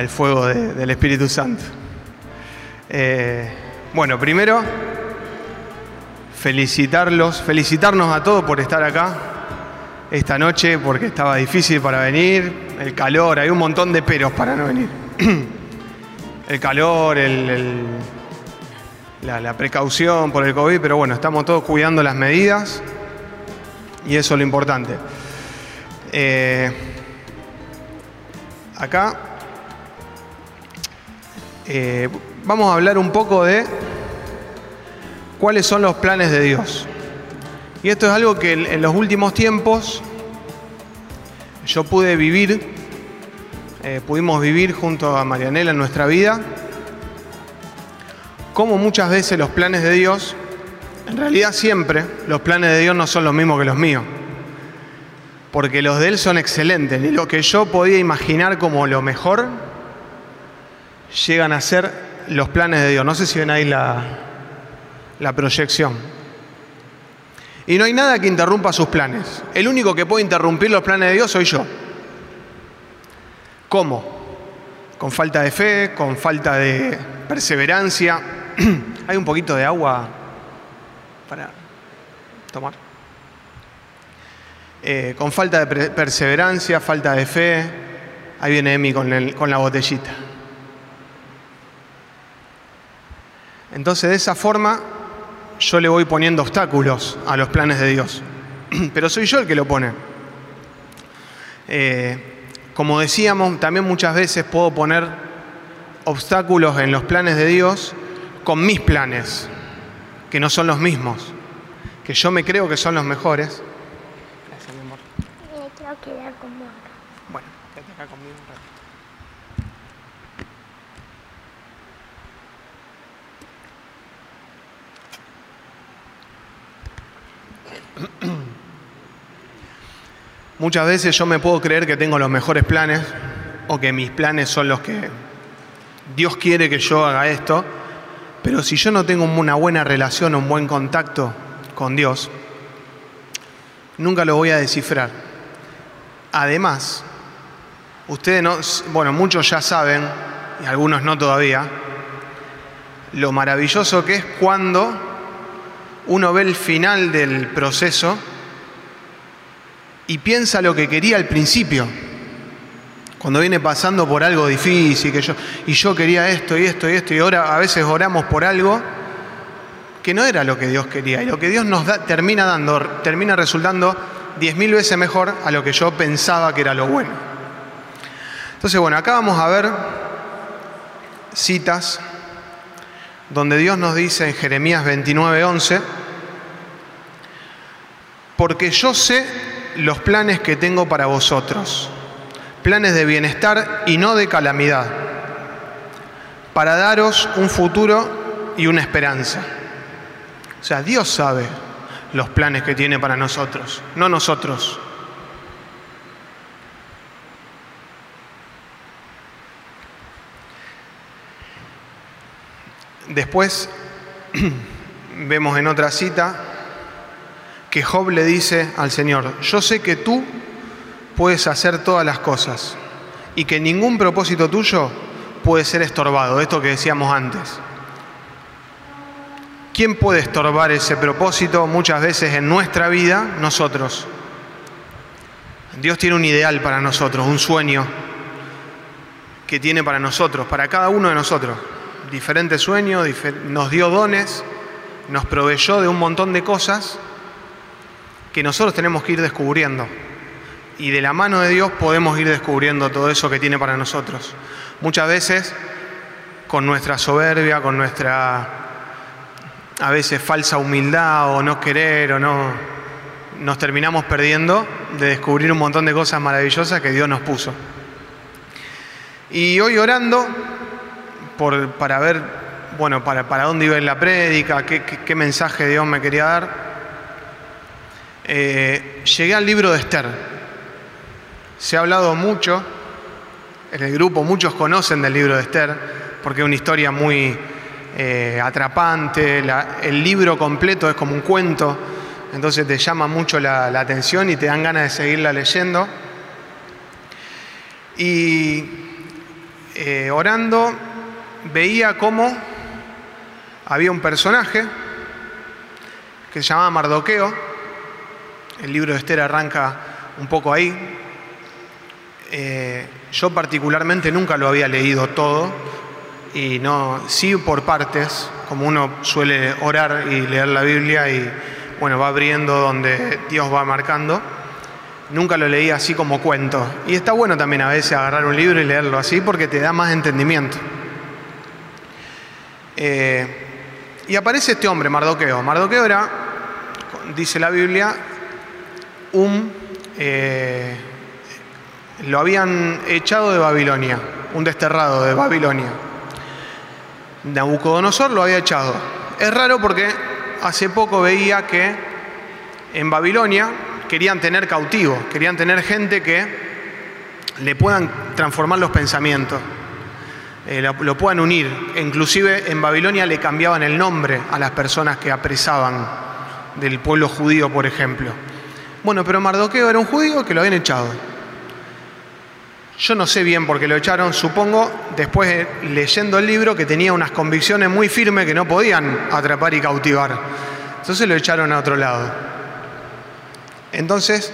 el fuego de- del Espíritu Santo. Eh, bueno, primero, felicitarlos, felicitarnos a todos por estar acá esta noche, porque estaba difícil para venir, el calor, hay un montón de peros para no venir. el calor, el- la precaución por el COVID, pero bueno, estamos todos cuidando las medidas y eso es lo importante. Eh, acá eh, vamos a hablar un poco de cuáles son los planes de Dios. Y esto es algo que en los últimos tiempos yo pude vivir, eh, pudimos vivir junto a Marianela en nuestra vida como muchas veces los planes de Dios, en realidad siempre, los planes de Dios no son los mismos que los míos. Porque los de Él son excelentes. Y lo que yo podía imaginar como lo mejor, llegan a ser los planes de Dios. No sé si ven ahí la, la proyección. Y no hay nada que interrumpa sus planes. El único que puede interrumpir los planes de Dios soy yo. ¿Cómo? Con falta de fe, con falta de perseverancia. Hay un poquito de agua para tomar. Eh, con falta de perseverancia, falta de fe. Ahí viene Emi con, el- con la botellita. Entonces de esa forma yo le voy poniendo obstáculos a los planes de Dios. Pero soy yo el que lo pone. Eh, como decíamos, también muchas veces puedo poner obstáculos en los planes de Dios con mis planes, que no son los mismos, que yo me creo que son los mejores. Gracias, mi amor. Me quiero quedar con vos. Bueno, quédate acá conmigo un rato. Muchas veces yo me puedo creer que tengo los mejores planes o que mis planes son los que Dios quiere que yo haga esto, pero si yo no tengo una buena relación, un buen contacto con Dios, nunca lo voy a descifrar. Además, ustedes no, bueno, muchos ya saben, y algunos no todavía, lo maravilloso que es cuando uno ve el final del proceso y piensa lo que quería al principio. Cuando viene pasando por algo difícil, y yo quería esto y esto y esto, y ahora a veces oramos por algo que no era lo que Dios quería. Y lo que Dios nos da, termina dando, termina resultando diez mil veces mejor a lo que yo pensaba que era lo bueno. Entonces, bueno, acá vamos a ver citas donde Dios nos dice en Jeremías 29, 11, porque yo sé los planes que tengo para vosotros, planes de bienestar y no de calamidad, para daros un futuro y una esperanza. O sea, Dios sabe los planes que tiene para nosotros, no nosotros. Después vemos en otra cita que Job le dice al Señor, yo sé que tú puedes hacer todas las cosas y que ningún propósito tuyo puede ser estorbado, esto que decíamos antes. ¿Quién puede estorbar ese propósito? Muchas veces en nuestra vida, nosotros. Dios tiene un ideal para nosotros, un sueño que tiene para nosotros, para cada uno de nosotros. Diferentes sueños, difer- nos dio dones, nos proveyó de un montón de cosas que nosotros tenemos que ir descubriendo. Y de la mano de Dios podemos ir descubriendo todo eso que tiene para nosotros. Muchas veces con nuestra soberbia, con nuestra a veces falsa humildad o no querer o no nos terminamos perdiendo de descubrir un montón de cosas maravillosas que Dios nos puso. Y hoy orando por, para ver, bueno, para, para dónde iba en la prédica, qué, mensaje Dios me quería dar, eh, llegué al libro de Esther. Se ha hablado mucho, en el grupo muchos conocen del libro de Esther, porque es una historia muy, eh, atrapante, el libro completo es como un cuento, entonces te llama mucho la, atención y te dan ganas de seguirla leyendo. Y eh, orando veía cómo había un personaje que se llamaba Mardoqueo, el libro de Esther arranca un poco ahí. Eh, yo particularmente nunca lo había leído todo y no, sí por partes, como uno suele orar y leer la Biblia y bueno, va abriendo donde Dios va marcando. Nunca lo leí así como cuento. Y está bueno también a veces agarrar un libro y leerlo así porque te da más entendimiento. Eh, y aparece este hombre, Mardoqueo. Mardoqueo era, dice la Biblia, un... Eh, lo habían echado de Babilonia, un desterrado de Babilonia. Nabucodonosor lo había echado. Es raro porque hace poco veía que en Babilonia querían tener cautivos, querían tener gente que le puedan transformar los pensamientos, eh, lo, lo, puedan unir. Inclusive en Babilonia le cambiaban el nombre a las personas que apresaban del pueblo judío, por ejemplo. Bueno, pero Mardoqueo era un judío que lo habían echado. Yo no sé bien por qué lo echaron, supongo, después leyendo el libro, que tenía unas convicciones muy firmes que no podían atrapar y cautivar. Entonces lo echaron a otro lado. Entonces,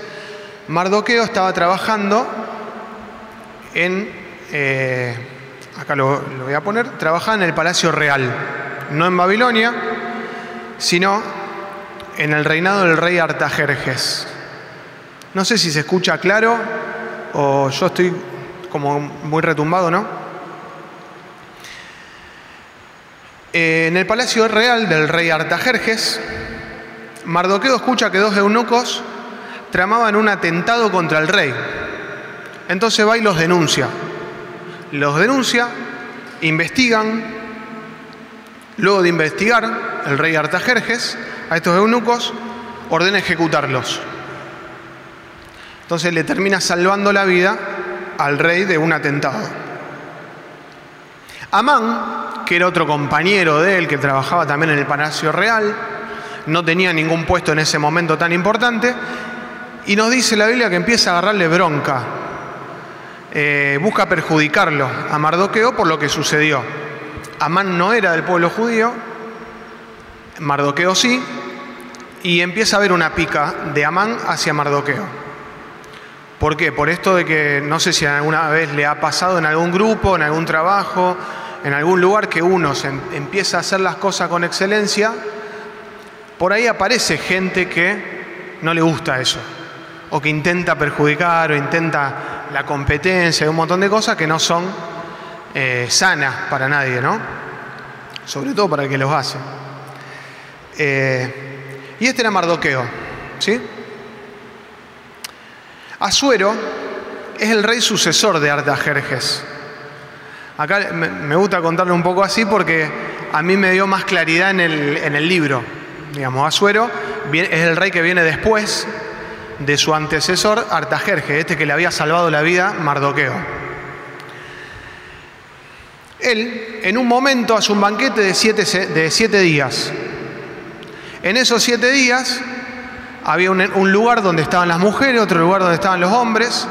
Mardoqueo estaba trabajando en, eh, acá lo, lo voy a poner, trabajaba en el Palacio Real, no en Babilonia, sino en el reinado del rey Artajerjes. No sé si se escucha claro o yo estoy como muy retumbado, ¿no? Eh, en el palacio real del rey Artajerjes, Mardoqueo escucha que dos eunucos tramaban un atentado contra el rey. Entonces va y los denuncia. Los denuncia, investigan. Luego de investigar, el rey Artajerjes a estos eunucos ordena ejecutarlos. Entonces le termina salvando la vida al rey de un atentado. Amán, que era otro compañero de él que trabajaba también en el Palacio Real, no tenía ningún puesto en ese momento tan importante, y nos dice la Biblia que empieza a agarrarle bronca, eh, busca perjudicarlo a Mardoqueo por lo que sucedió. Amán no era del pueblo judío, Mardoqueo sí, y empieza a haber una pica de Amán hacia Mardoqueo. ¿Por qué? Por esto de que no sé si alguna vez le ha pasado en algún grupo, en algún trabajo, en algún lugar que uno se em-, empieza a hacer las cosas con excelencia, por ahí aparece gente que no le gusta eso, o que intenta perjudicar, o intenta la competencia, y un montón de cosas que no son eh, sanas para nadie, ¿no? Sobre todo para el que los hace. Eh, y este era Mardoqueo, ¿sí? Asuero es el rey sucesor de Artajerjes. Acá me gusta contarlo un poco así porque a mí me dio más claridad en el, libro. Digamos, Asuero es el rey que viene después de su antecesor Artajerjes, este que le había salvado la vida Mardoqueo. Él, en un momento, hace un banquete de siete días. En esos siete días había un, lugar donde estaban las mujeres, otro lugar donde estaban los hombres,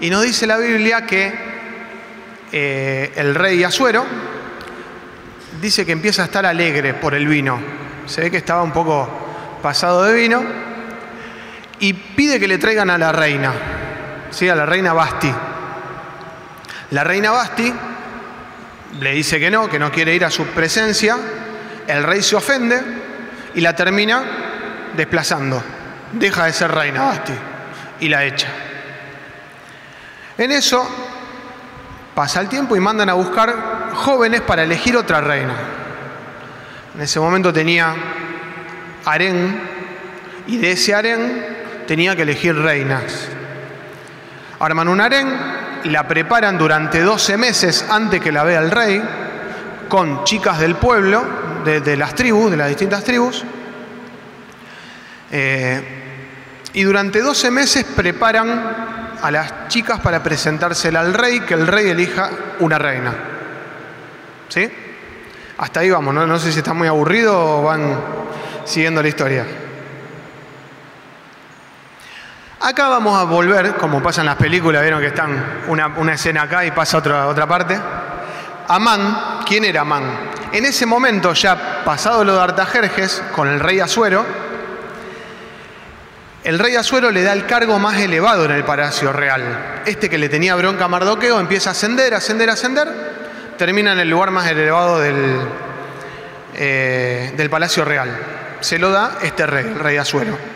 y nos dice la Biblia que eh, el rey Asuero dice que empieza a estar alegre por el vino. Se ve que estaba un poco pasado de vino y pide que le traigan a la reina, ¿sí? a la reina Basti. La reina Basti le dice que no, que no quiere ir a su presencia. El rey se ofende y la termina desplazando. Deja de ser reina Basti y la echa. En eso pasa el tiempo y mandan a buscar jóvenes para elegir otra reina. En ese momento tenía harén y de ese harén tenía que elegir reinas. Arman un harén, la preparan durante 12 meses antes que la vea el rey, con chicas del pueblo, de, de las tribus, de las distintas tribus, eh, y durante 12 meses preparan a las chicas para presentársela al rey, que el rey elija una reina. ¿Sí? Hasta ahí vamos, no, sé si está muy aburrido o van siguiendo la historia. Acá vamos a volver, como pasa en las películas, vieron que están una, escena acá y pasa otra, otra parte. Amán, ¿quién era Amán? En ese momento, ya pasado lo de Artajerjes, con el rey Asuero, el rey Asuero le da el cargo más elevado en el palacio real. Este que le tenía bronca a Mardoqueo empieza a ascender, ascender, ascender, termina en el lugar más elevado del, eh, del palacio real. Se lo da este rey, el rey Asuero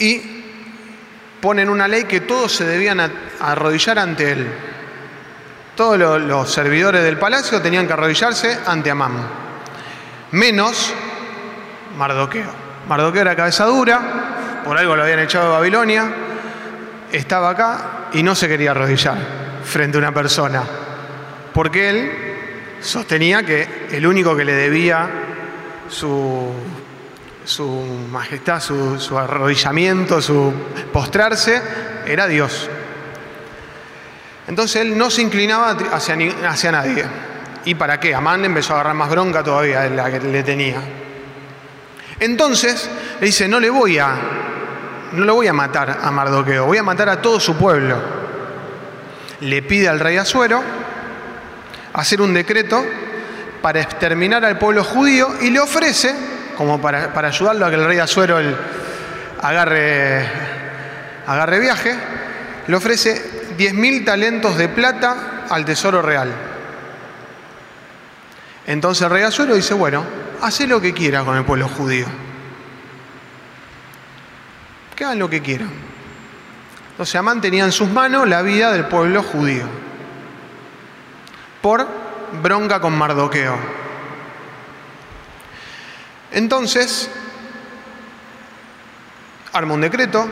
y ponen una ley que todos se debían arrodillar ante él. Todos los, servidores del palacio tenían que arrodillarse ante Amán, menos Mardoqueo. Mardoqueo era cabeza dura, por algo lo habían echado de Babilonia, estaba acá y no se quería arrodillar frente a una persona, porque él sostenía que el único que le debía su majestad, su, arrodillamiento, su postrarse, era Dios. Entonces él no se inclinaba hacia, hacia nadie. ¿Y para qué? Amán empezó a agarrar más bronca todavía de la que le tenía. Entonces le dice, no le voy a, no le voy a matar a Mardoqueo, voy a matar a todo su pueblo. Le pide al rey Azuero hacer un decreto para exterminar al pueblo judío y le ofrece como para, ayudarlo a que el rey Azuero agarre, agarre viaje, le ofrece 10.000 talentos de plata al tesoro real. Entonces el rey Azuero dice, bueno, hace lo que quiera con el pueblo judío. Que hagan lo que quieran. Entonces Amán tenía en sus manos la vida del pueblo judío. Por bronca con Mardoqueo. Entonces, arma un decreto,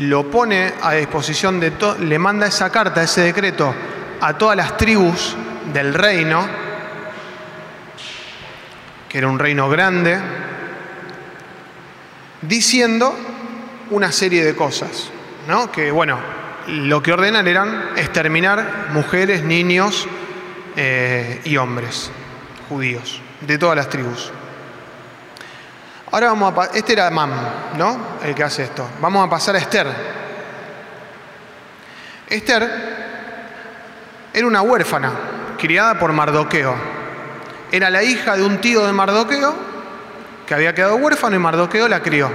lo pone a disposición de todo, le manda esa carta, ese decreto, a todas las tribus del reino, que era un reino grande, diciendo una serie de cosas, ¿no? Que bueno, lo que ordenan eran exterminar mujeres, niños eh, y hombres judíos de todas las tribus. Ahora vamos a este era Mam, ¿no? El que hace esto. Vamos a pasar a Esther. Esther era una huérfana criada por Mardoqueo. Era la hija de un tío de Mardoqueo que había quedado huérfano y Mardoqueo la crió.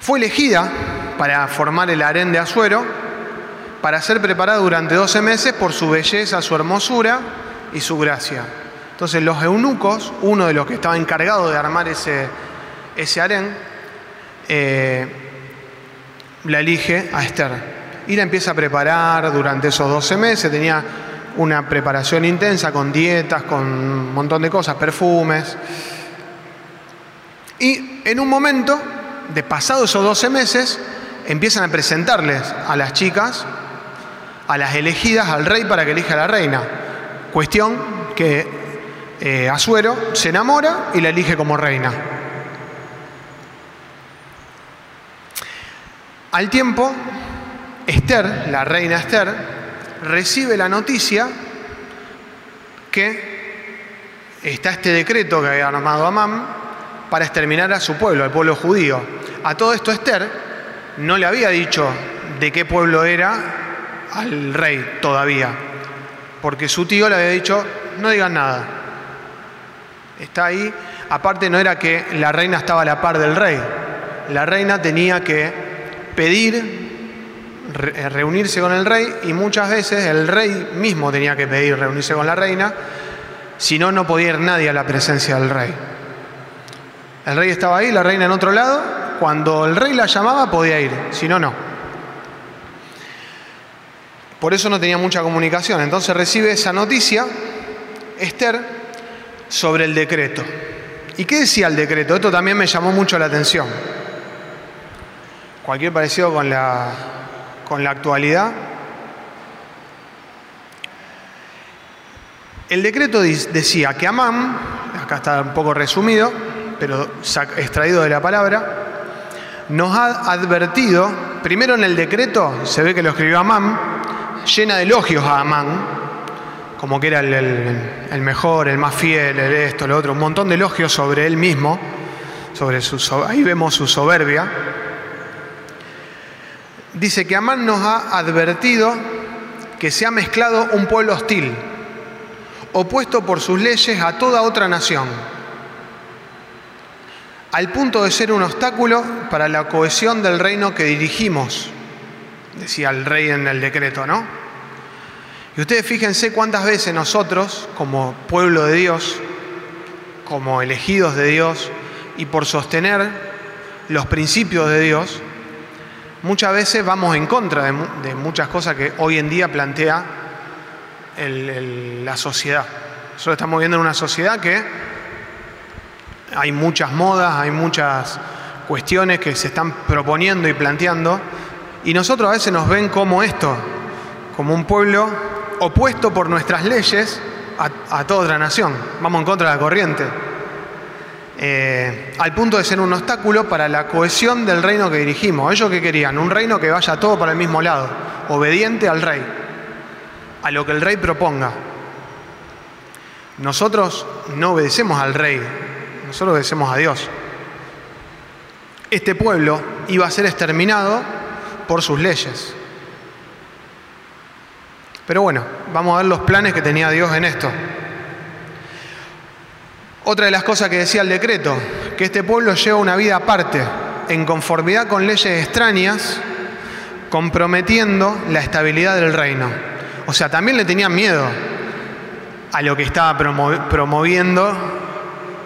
Fue elegida para formar el harén de Azuero para ser preparada durante 12 meses por su belleza, su hermosura y su gracia. Entonces los eunucos, uno de los que estaba encargado de armar ese, ese harén, eh, la elige a Esther. Y la empieza a preparar durante esos 12 meses. Tenía una preparación intensa con dietas, con un montón de cosas, perfumes. Y en un momento, de pasados esos 12 meses, empiezan a presentarles a las chicas a las elegidas al rey para que elija a la reina. Cuestión que eh, Azuero se enamora y la elige como reina. Al tiempo, Esther, la reina Esther, recibe la noticia que está este decreto que había armado Amán para exterminar a su pueblo, al pueblo judío. A todo esto Esther no le había dicho de qué pueblo era al rey todavía, porque su tío le había dicho, no digan nada. Está ahí, aparte no era que la reina estaba a la par del rey, la reina tenía que pedir eh, reunirse con el rey y muchas veces el rey mismo tenía que pedir reunirse con la reina, si no, no podía ir nadie a la presencia del rey. El rey estaba ahí, la reina en otro lado, cuando el rey la llamaba podía ir, si no, no. Por eso no tenía mucha comunicación. Entonces recibe esa noticia, Esther, sobre el decreto. ¿Y qué decía el decreto? Esto también me llamó mucho la atención. Cualquier parecido con la, con la actualidad. El decreto decía que Amán, acá está un poco resumido, pero extraído de la palabra, nos ha advertido, primero en el decreto se ve que lo escribió Amán, llena de elogios a Amán, como que era el, el- mejor, el más fiel, el esto, lo otro, un montón de elogios sobre él mismo, sobre su, ahí vemos su soberbia. Dice que Amán nos ha advertido que se ha mezclado un pueblo hostil, opuesto por sus leyes a toda otra nación, al punto de ser un obstáculo para la cohesión del reino que dirigimos, decía el rey en el decreto, ¿no? Y ustedes fíjense cuántas veces nosotros, como pueblo de Dios, como elegidos de Dios, y por sostener los principios de Dios, muchas veces vamos en contra de, mu- de muchas cosas que hoy en día plantea la sociedad. Nosotros estamos viendo en una sociedad que hay muchas modas, hay muchas cuestiones que se están proponiendo y planteando, y nosotros a veces nos ven como esto, como un pueblo opuesto por nuestras leyes a, a toda otra nación. Vamos en contra de la corriente. Eh, al punto de ser un obstáculo para la cohesión del reino que dirigimos. Ellos que querían, un reino que vaya todo para el mismo lado, obediente al rey, a lo que el rey proponga. Nosotros no obedecemos al rey, nosotros obedecemos a Dios. Este pueblo iba a ser exterminado por sus leyes. Pero bueno, vamos a ver los planes que tenía Dios en esto. Otra de las cosas que decía el decreto, que este pueblo lleva una vida aparte, en conformidad con leyes extrañas, comprometiendo la estabilidad del reino. O sea, también le tenían miedo a lo que estaba promo- promoviendo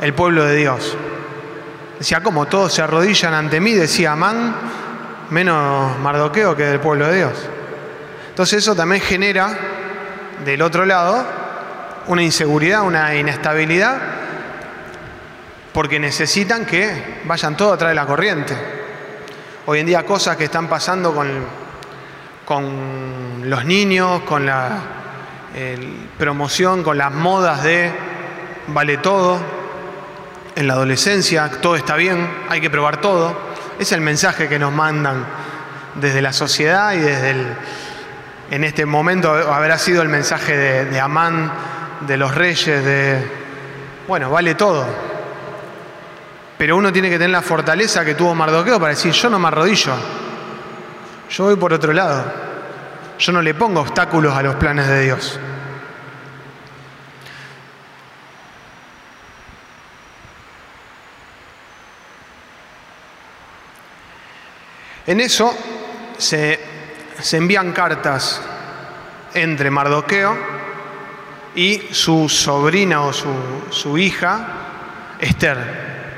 el pueblo de Dios. Decía, como todos se arrodillan ante mí, decía Amán, menos Mardoqueo que del pueblo de Dios. Entonces eso también genera, del otro lado, una inseguridad, una inestabilidad, porque necesitan que vayan todos atrás de la corriente. Hoy en día cosas que están pasando con, con los niños, con la promoción, con las modas de vale todo, en la adolescencia todo está bien, hay que probar todo. Es el mensaje que nos mandan desde la sociedad y desde el, en este momento habrá sido el mensaje de Amán, de los reyes, de, bueno, vale todo. Pero uno tiene que tener la fortaleza que tuvo Mardoqueo para decir, yo no me arrodillo, yo voy por otro lado, yo no le pongo obstáculos a los planes de Dios. En eso se, se envían cartas entre Mardoqueo y su sobrina o su, su hija, Esther.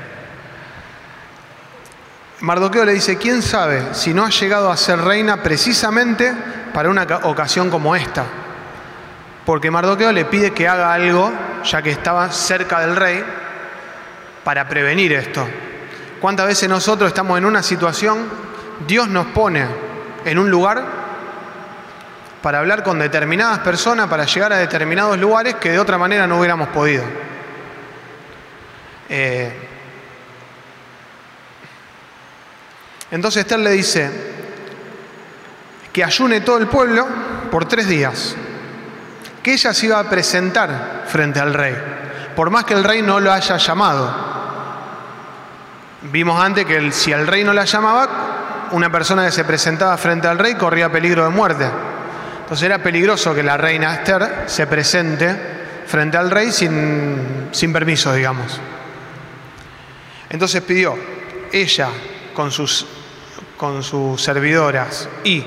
Mardoqueo le dice, ¿quién sabe si no ha llegado a ser reina precisamente para una ca- ocasión como esta? Porque Mardoqueo le pide que haga algo, ya que estaba cerca del rey, para prevenir esto. ¿Cuántas veces nosotros estamos en una situación, Dios nos pone en un lugar para hablar con determinadas personas, para llegar a determinados lugares que de otra manera no hubiéramos podido? Eh, entonces Esther le dice que ayune todo el pueblo por tres días, que ella se iba a presentar frente al rey, por más que el rey no lo haya llamado. Vimos antes que si el rey no la llamaba, una persona que se presentaba frente al rey corría peligro de muerte. Entonces era peligroso que la reina Esther se presente frente al rey sin, sin permiso, digamos. Entonces pidió ella con sus, con sus servidoras y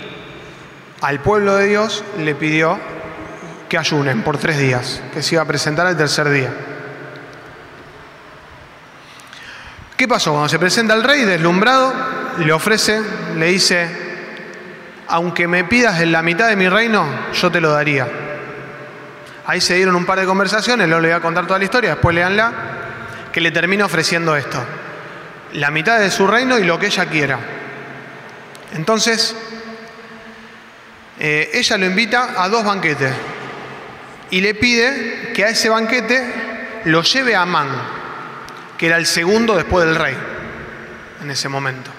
al pueblo de Dios le pidió que ayunen por tres días, que se iba a presentar el tercer día. ¿Qué pasó? Cuando se presenta el rey, deslumbrado, le ofrece, le dice, aunque me pidas en la mitad de mi reino, yo te lo daría. Ahí se dieron un par de conversaciones, no le voy a contar toda la historia, después leanla, que le termina ofreciendo esto. La mitad de su reino y lo que ella quiera. Entonces, eh, ella lo invita a dos banquetes y le pide que a ese banquete lo lleve a Amán, que era el segundo después del rey en ese momento.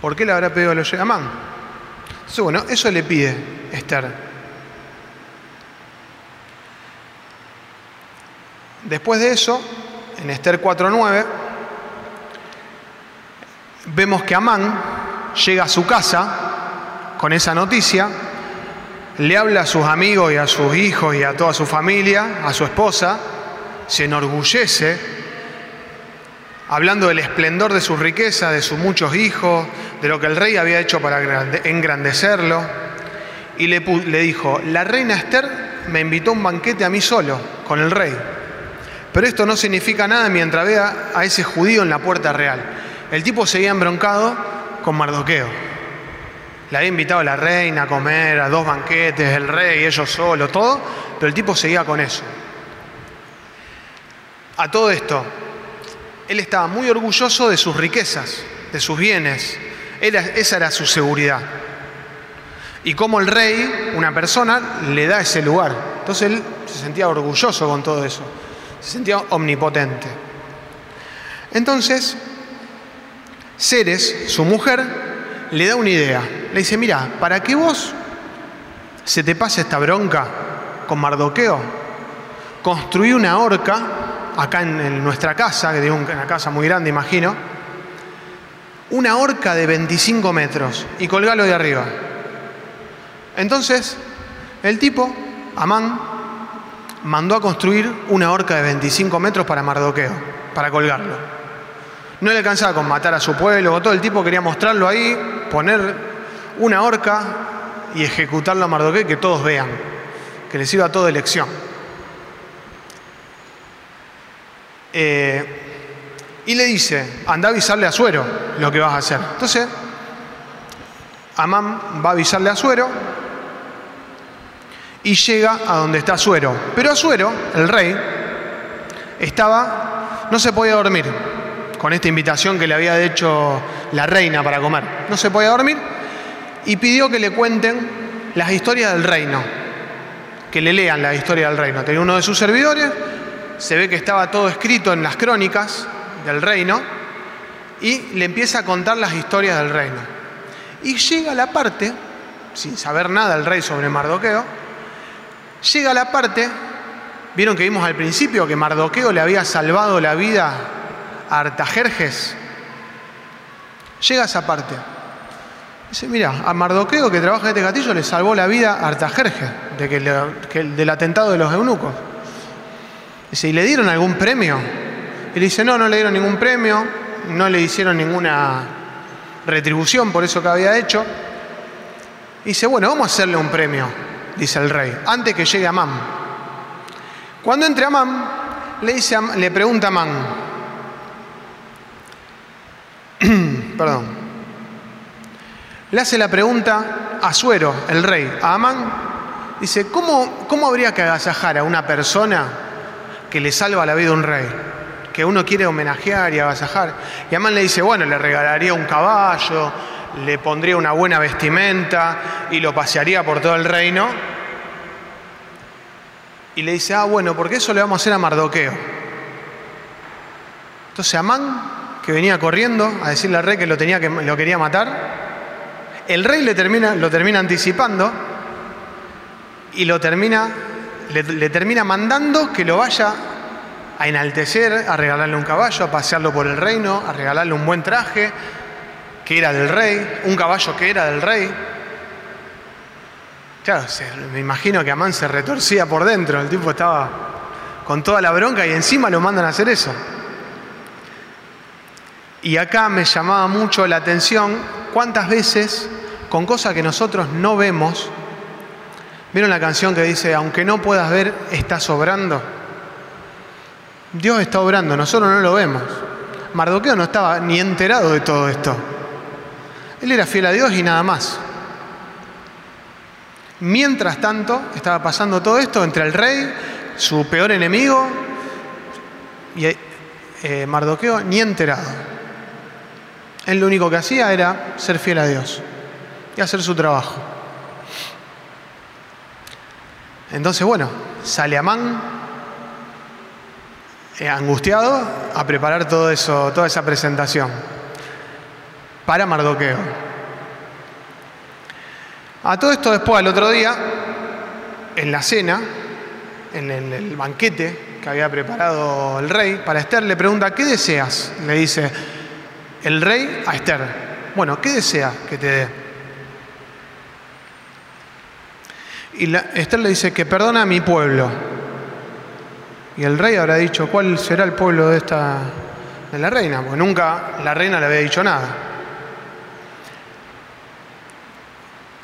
¿Por qué le habrá pedido lo lleve a Amán? Bueno, eso le pide Esther. Después de eso, en Esther 4.9, vemos que Amán llega a su casa con esa noticia, le habla a sus amigos y a sus hijos y a toda su familia, a su esposa, se enorgullece, hablando del esplendor de su riqueza, de sus muchos hijos, de lo que el rey había hecho para engrandecerlo, y le, dijo, la reina Esther me invitó a un banquete a mí solo, con el rey. Pero esto no significa nada mientras vea a ese judío en la puerta real. El tipo seguía embroncado con Mardoqueo. Le había invitado a la reina a comer, a dos banquetes, el rey, ellos solo, todo, pero el tipo seguía con eso. A todo esto, él estaba muy orgulloso de sus riquezas, de sus bienes. esa era su seguridad. Y como el rey, una persona, le da ese lugar. Entonces él se sentía orgulloso con todo eso. Se sentía omnipotente. Entonces, Ceres, su mujer, le da una idea. Le dice, mira, para que vos se te pase esta bronca con Mardoqueo, construí una horca acá en, nuestra casa, que es una casa muy grande, imagino, una horca de 25 metros y colgalo de arriba. Entonces, el tipo, Amán, mandó a construir una horca de 25 metros para Mardoqueo, para colgarlo. No le alcanzaba con matar a su pueblo, todo el tipo quería mostrarlo ahí, poner una horca y ejecutarlo a Mardoqueo que todos vean, que les sirva toda elección. Eh, y le dice, anda a avisarle a Suero lo que vas a hacer. Entonces, Amán va a avisarle a Suero y llega a donde está Suero. Pero a Suero, el rey, estaba, no se podía dormir con esta invitación que le había hecho la reina para comer. No se podía dormir y pidió que le cuenten las historias del reino, que le lean la historia del reino. Tenía uno de sus servidores, se ve que estaba todo escrito en las crónicas del reino y le empieza a contar las historias del reino. Y llega la parte, sin saber nada el rey sobre Mardoqueo, llega la parte, vieron que vimos al principio que Mardoqueo le había salvado la vida Artajerjes. Llega a esa parte. Dice, mira, a Mardoqueo que trabaja en este castillo le salvó la vida a Artajerjes, de que, del atentado de los eunucos. Dice, ¿y le dieron algún premio? Y le dice, no, no le dieron ningún premio, no le hicieron ninguna retribución por eso que había hecho. Y dice, bueno, vamos a hacerle un premio, dice el rey, antes que llegue Amán. Cuando entre Amán, le, dice, le pregunta a Amán, perdón, le hace la pregunta a Suero, el rey, a Amán, dice, ¿cómo, ¿cómo habría que agasajar a una persona que le salva la vida a un rey? Que uno quiere homenajear y agasajar. Y Amán le dice, bueno, le regalaría un caballo, le pondría una buena vestimenta y lo pasearía por todo el reino. Y le dice, ah, bueno, porque eso le vamos a hacer a Mardoqueo. Entonces Amán que venía corriendo a decirle al rey que lo, tenía que lo quería matar. El rey le termina, lo termina anticipando y lo termina, le, termina mandando que lo vaya a enaltecer, a regalarle un caballo, a pasearlo por el reino, a regalarle un buen traje que era del rey, un caballo que era del rey. Claro, me imagino que Amán se retorcía por dentro, el tipo estaba con toda la bronca y encima lo mandan a hacer eso. Y acá me llamaba mucho la atención cuántas veces con cosas que nosotros no vemos, ¿vieron la canción que dice, aunque no puedas ver, estás obrando? Dios está obrando, nosotros no lo vemos. Mardoqueo no estaba ni enterado de todo esto. Él era fiel a Dios y nada más. Mientras tanto, estaba pasando todo esto entre el rey, su peor enemigo, y eh, Mardoqueo ni enterado. Él lo único que hacía era ser fiel a Dios y hacer su trabajo. Entonces, bueno, sale Amán eh, angustiado a preparar todo eso, toda esa presentación para Mardoqueo. A todo esto después, al otro día, en la cena, en el, el banquete que había preparado el rey, para Esther le pregunta, ¿qué deseas? Le dice el rey a Esther. Bueno, ¿qué deseas que te dé? Y la- Esther le dice que perdona a mi pueblo. Y el rey habrá dicho, ¿cuál será el pueblo de esta de la reina? Porque nunca la reina le había dicho nada.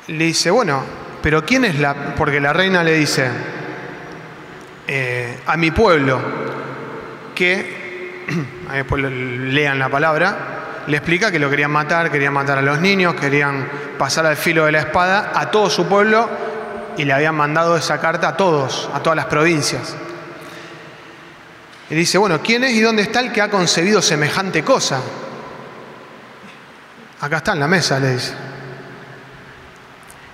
Le dice, bueno, pero ¿quién es la...? Porque la reina le dice, eh, a mi pueblo, que, ahí después lo- lean la palabra, le explica que lo querían matar, querían matar a los niños, querían pasar al filo de la espada a todo su pueblo y le habían mandado esa carta a todos, a todas las provincias. Y dice, bueno, ¿quién es y dónde está el que ha concebido semejante cosa? Acá está en la mesa, le dice.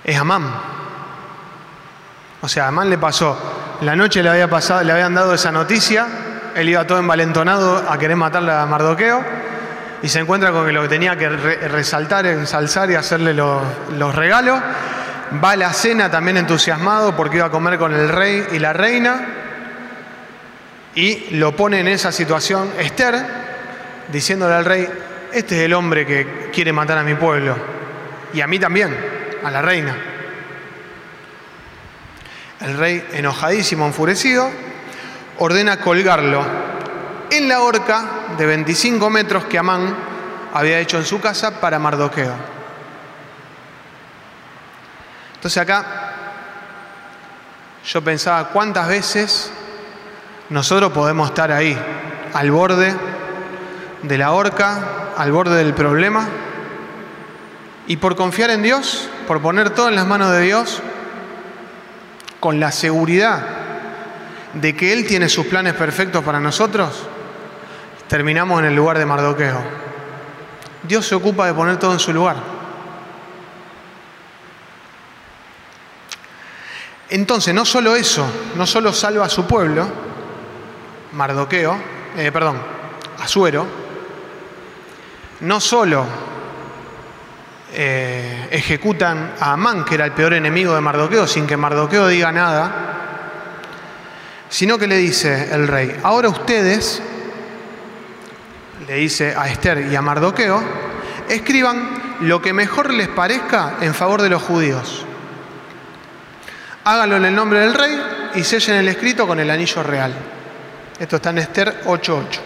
Es Amán. O sea, Amán le pasó, la noche le, había pasado, le habían dado esa noticia, él iba todo envalentonado a querer matarle a Mardoqueo y se encuentra con lo que tenía que re- resaltar, ensalzar y hacerle los regalos. Va a la cena también entusiasmado porque iba a comer con el rey y la reina y lo pone en esa situación Esther, diciéndole al rey, este es el hombre que quiere matar a mi pueblo y a mí también, a la reina. El rey, enojadísimo, enfurecido, ordena colgarlo en la horca de 25 metros que Amán había hecho en su casa para Mardoqueo. Entonces acá yo pensaba cuántas veces nosotros podemos estar ahí, al borde de la horca, al borde del problema, y por confiar en Dios, por poner todo en las manos de Dios, con la seguridad de que Él tiene sus planes perfectos para nosotros, terminamos en el lugar de Mardoqueo. Dios se ocupa de poner todo en su lugar. Entonces, no solo eso, no solo salva a su pueblo, Mardoqueo, eh, perdón, Asuero, no solo eh, ejecutan a Amán, que era el peor enemigo de Mardoqueo, sin que Mardoqueo diga nada, sino que le dice el rey, ahora ustedes, le dice a Esther y a Mardoqueo, escriban lo que mejor les parezca en favor de los judíos. Háganlo en el nombre del rey y sellen el escrito con el anillo real. Esto está en Esther 8.8.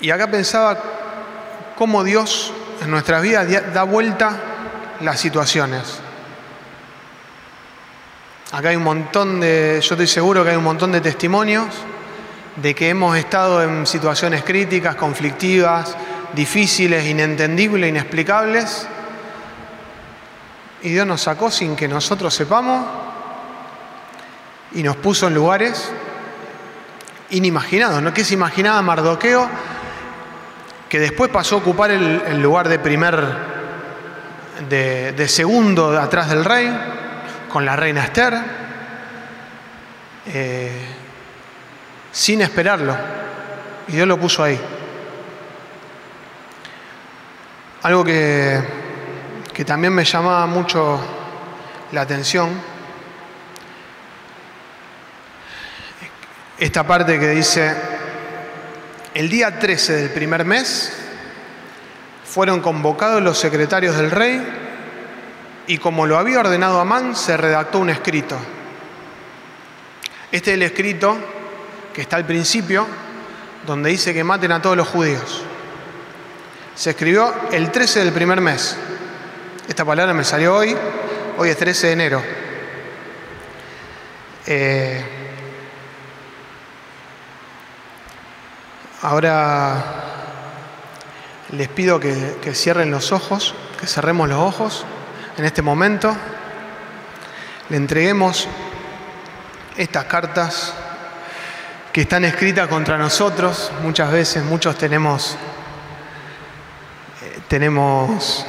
Y acá pensaba cómo Dios en nuestras vidas da vuelta las situaciones. Acá hay un montón de, yo estoy seguro que hay un montón de testimonios de que hemos estado en situaciones críticas, conflictivas, difíciles, inentendibles, inexplicables, y Dios nos sacó sin que nosotros sepamos y nos puso en lugares inimaginados, ¿no? ¿Qué se imaginaba Mardoqueo? Que después pasó a ocupar el, el lugar de primer, de, de segundo atrás del rey, con la reina Esther, eh, sin esperarlo. Y Dios lo puso ahí. Algo que, que también me llamaba mucho la atención, esta parte que dice, el día 13 del primer mes fueron convocados los secretarios del rey y como lo había ordenado Amán, se redactó un escrito. Este es el escrito que está al principio, donde dice que maten a todos los judíos. Se escribió el 13 del primer mes. Esta palabra me salió hoy, hoy es 13 de enero. Eh, ahora les pido que, que cierren los ojos, que cerremos los ojos en este momento. Le entreguemos estas cartas que están escritas contra nosotros. Muchas veces, muchos tenemos, eh, tenemos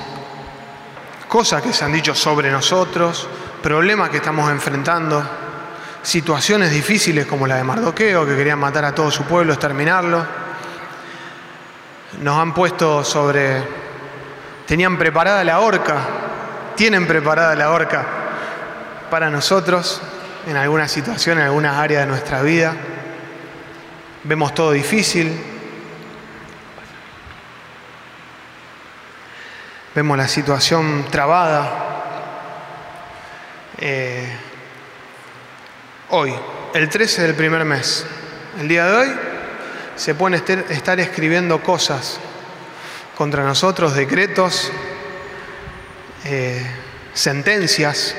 cosas que se han dicho sobre nosotros, problemas que estamos enfrentando, situaciones difíciles como la de Mardoqueo, que querían matar a todo su pueblo, exterminarlo. Nos han puesto sobre tenían preparada la horca, tienen preparada la horca para nosotros en alguna situación, en algunas áreas de nuestra vida. Vemos todo difícil. Vemos la situación trabada. Eh, hoy, el 13 del primer mes, el día de hoy, se pueden estar escribiendo cosas contra nosotros, decretos, eh, sentencias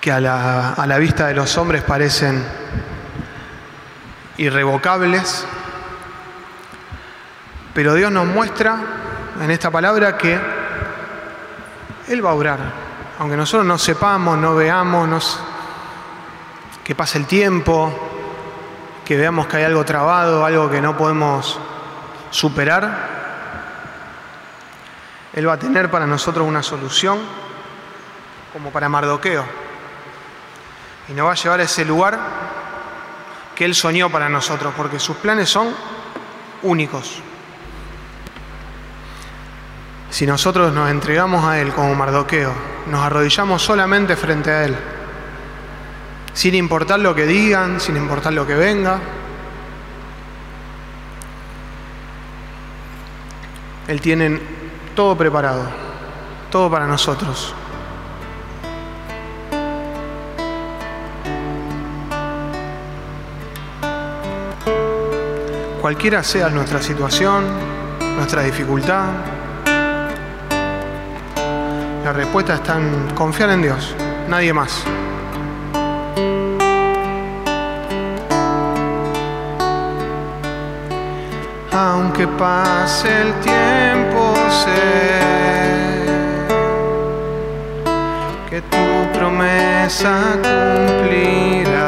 que a la, a la vista de los hombres parecen irrevocables, pero Dios nos muestra en esta palabra que Él va a obrar, aunque nosotros no sepamos, no veamos, que pase el tiempo, que veamos que hay algo trabado, algo que no podemos superar, Él va a tener para nosotros una solución como para Mardoqueo y nos va a llevar a ese lugar que Él soñó para nosotros, porque sus planes son únicos. Si nosotros nos entregamos a Él como Mardoqueo, nos arrodillamos solamente frente a Él, sin importar lo que digan, sin importar lo que venga, Él tiene todo preparado, todo para nosotros. Cualquiera sea nuestra situación, nuestra dificultad, la respuesta está en confiar en Dios, nadie más. Aunque pase el tiempo, sé que tu promesa cumplirás.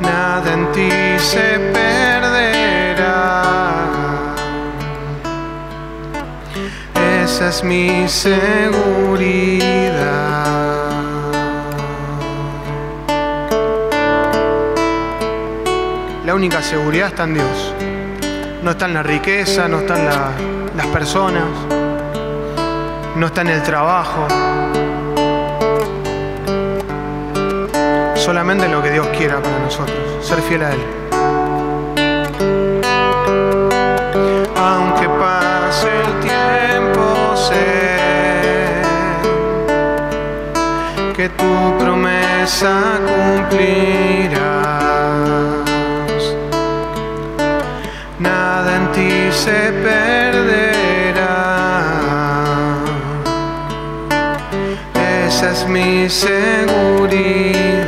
Nada en ti se perderá. Esa es mi seguridad. La única seguridad está en Dios. No está en la riqueza, no está en las personas, no está en el trabajo. Solamente en lo que Dios quiera para nosotros, ser fiel a Él. Aunque pase el tiempo, sé que tu promesa cumplirá. Se perderá. Esa es mi seguridad.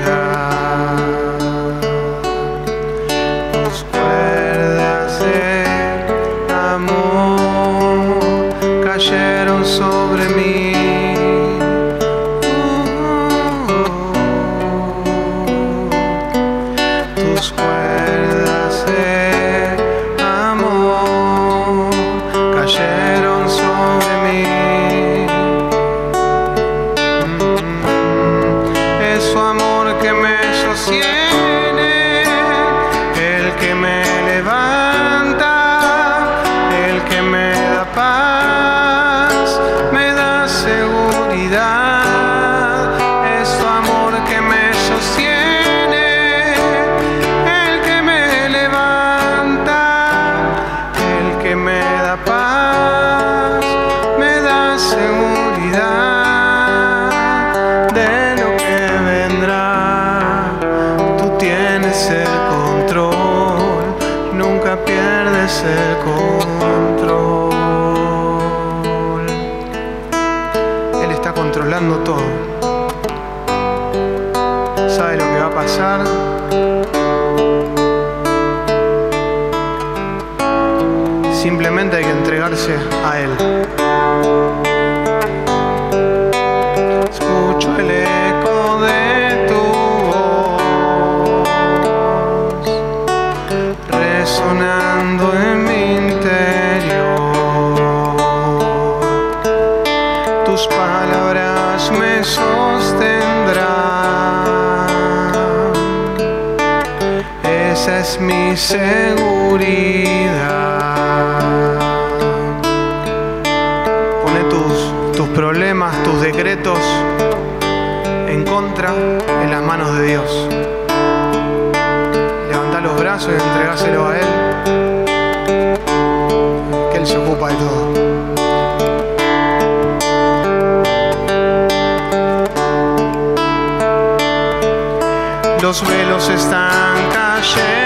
es mi seguridad. Pone tus, tus problemas, tus decretos en contra en las manos de Dios. Levanta los brazos y entregáselo a Él, que Él se ocupa de todo. los velos están cayendo.